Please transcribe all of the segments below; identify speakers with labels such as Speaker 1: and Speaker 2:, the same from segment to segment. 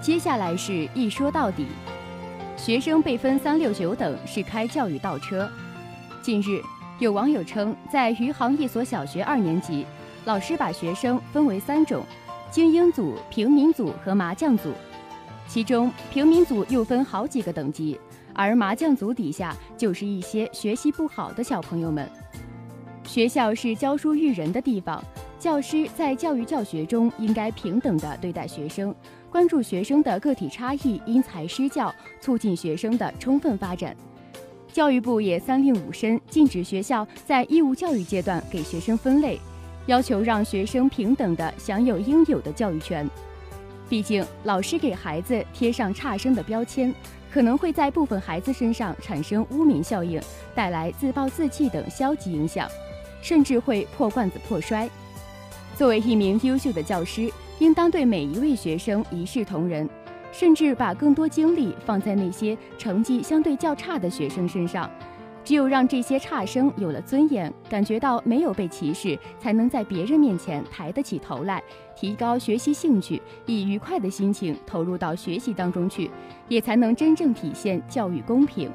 Speaker 1: 接下来是一说到底，学生被分三六九等是开教育倒车。近日，有网友称，在余杭一所小学二年级，老师把学生分为三种：精英组、平民组和麻将组。其中，平民组又分好几个等级，而麻将组底下就是一些学习不好的小朋友们。学校是教书育人的地方，教师在教育教学中应该平等地对待学生，关注学生的个体差异，因材施教，促进学生的充分发展。教育部也三令五申，禁止学校在义务教育阶段给学生分类，要求让学生平等地享有应有的教育权。毕竟，老师给孩子贴上差生的标签，可能会在部分孩子身上产生污名效应，带来自暴自弃等消极影响。甚至会破罐子破摔。作为一名优秀的教师，应当对每一位学生一视同仁，甚至把更多精力放在那些成绩相对较差的学生身上。只有让这些差生有了尊严，感觉到没有被歧视，才能在别人面前抬得起头来，提高学习兴趣，以愉快的心情投入到学习当中去，也才能真正体现教育公平。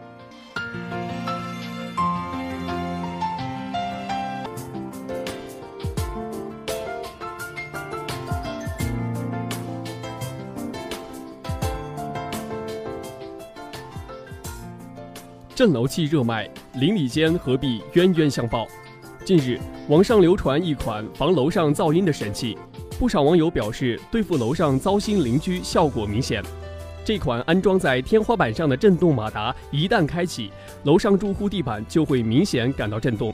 Speaker 2: 镇楼器热卖，邻里间何必冤冤相报？近日，网上流传一款防楼上噪音的神器，不少网友表示对付楼上糟心邻居效果明显。这款安装在天花板上的震动马达一旦开启，楼上住户地板就会明显感到震动。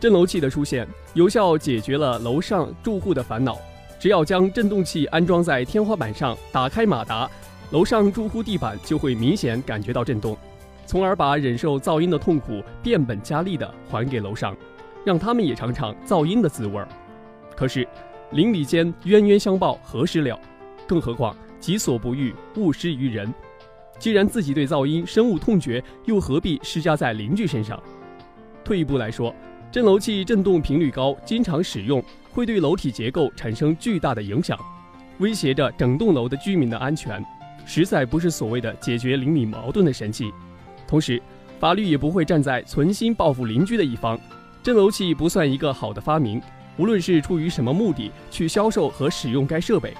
Speaker 2: 震楼器的出现，有效解决了楼上住户的烦恼。只要将震动器安装在天花板上，打开马达，楼上住户地板就会明显感觉到震动。从而把忍受噪音的痛苦变本加厉地还给楼上，让他们也尝尝噪音的滋味儿。可是，邻里间冤冤相报何时了？更何况己所不欲，勿施于人。既然自己对噪音深恶痛绝，又何必施加在邻居身上？退一步来说，震楼器震动频率高，经常使用会对楼体结构产生巨大的影响，威胁着整栋楼的居民的安全，实在不是所谓的解决邻里矛盾的神器。同时，法律也不会站在存心报复邻居的一方。震楼器不算一个好的发明，无论是出于什么目的去销售和使用该设备，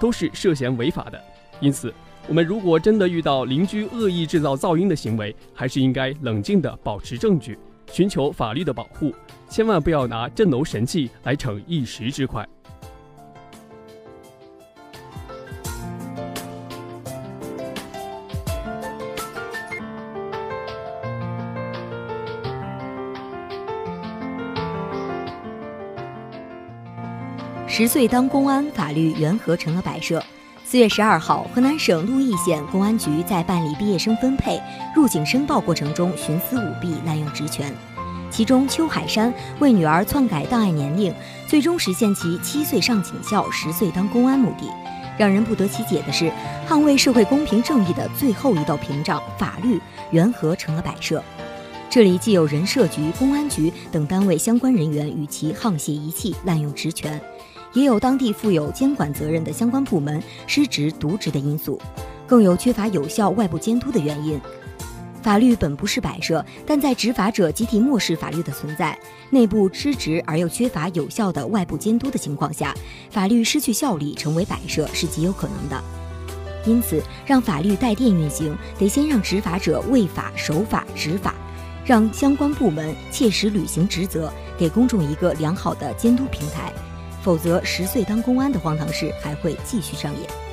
Speaker 2: 都是涉嫌违法的。因此，我们如果真的遇到邻居恶意制造噪音的行为，还是应该冷静地保持证据，寻求法律的保护，千万不要拿震楼神器来逞一时之快。
Speaker 3: 十岁当公安，法律缘何成了摆设？四月十二号，河南省鹿邑县公安局在办理毕业生分配、入警申报过程中徇私舞弊、滥用职权。其中，邱海山为女儿篡改档案年龄，最终实现其七岁上警校、十岁当公安目的。让人不得其解的是，捍卫社会公平正义的最后一道屏障——法律，缘何成了摆设？这里既有人社局、公安局等单位相关人员与其沆瀣一气、滥用职权。也有当地负有监管责任的相关部门失职渎职的因素，更有缺乏有效外部监督的原因。法律本不是摆设，但在执法者集体漠视法律的存在、内部失职而又缺乏有效的外部监督的情况下，法律失去效力成为摆设是极有可能的。因此，让法律带电运行，得先让执法者为法守法执法，让相关部门切实履行职责，给公众一个良好的监督平台。否则，十岁当公安的荒唐事还会继续上演。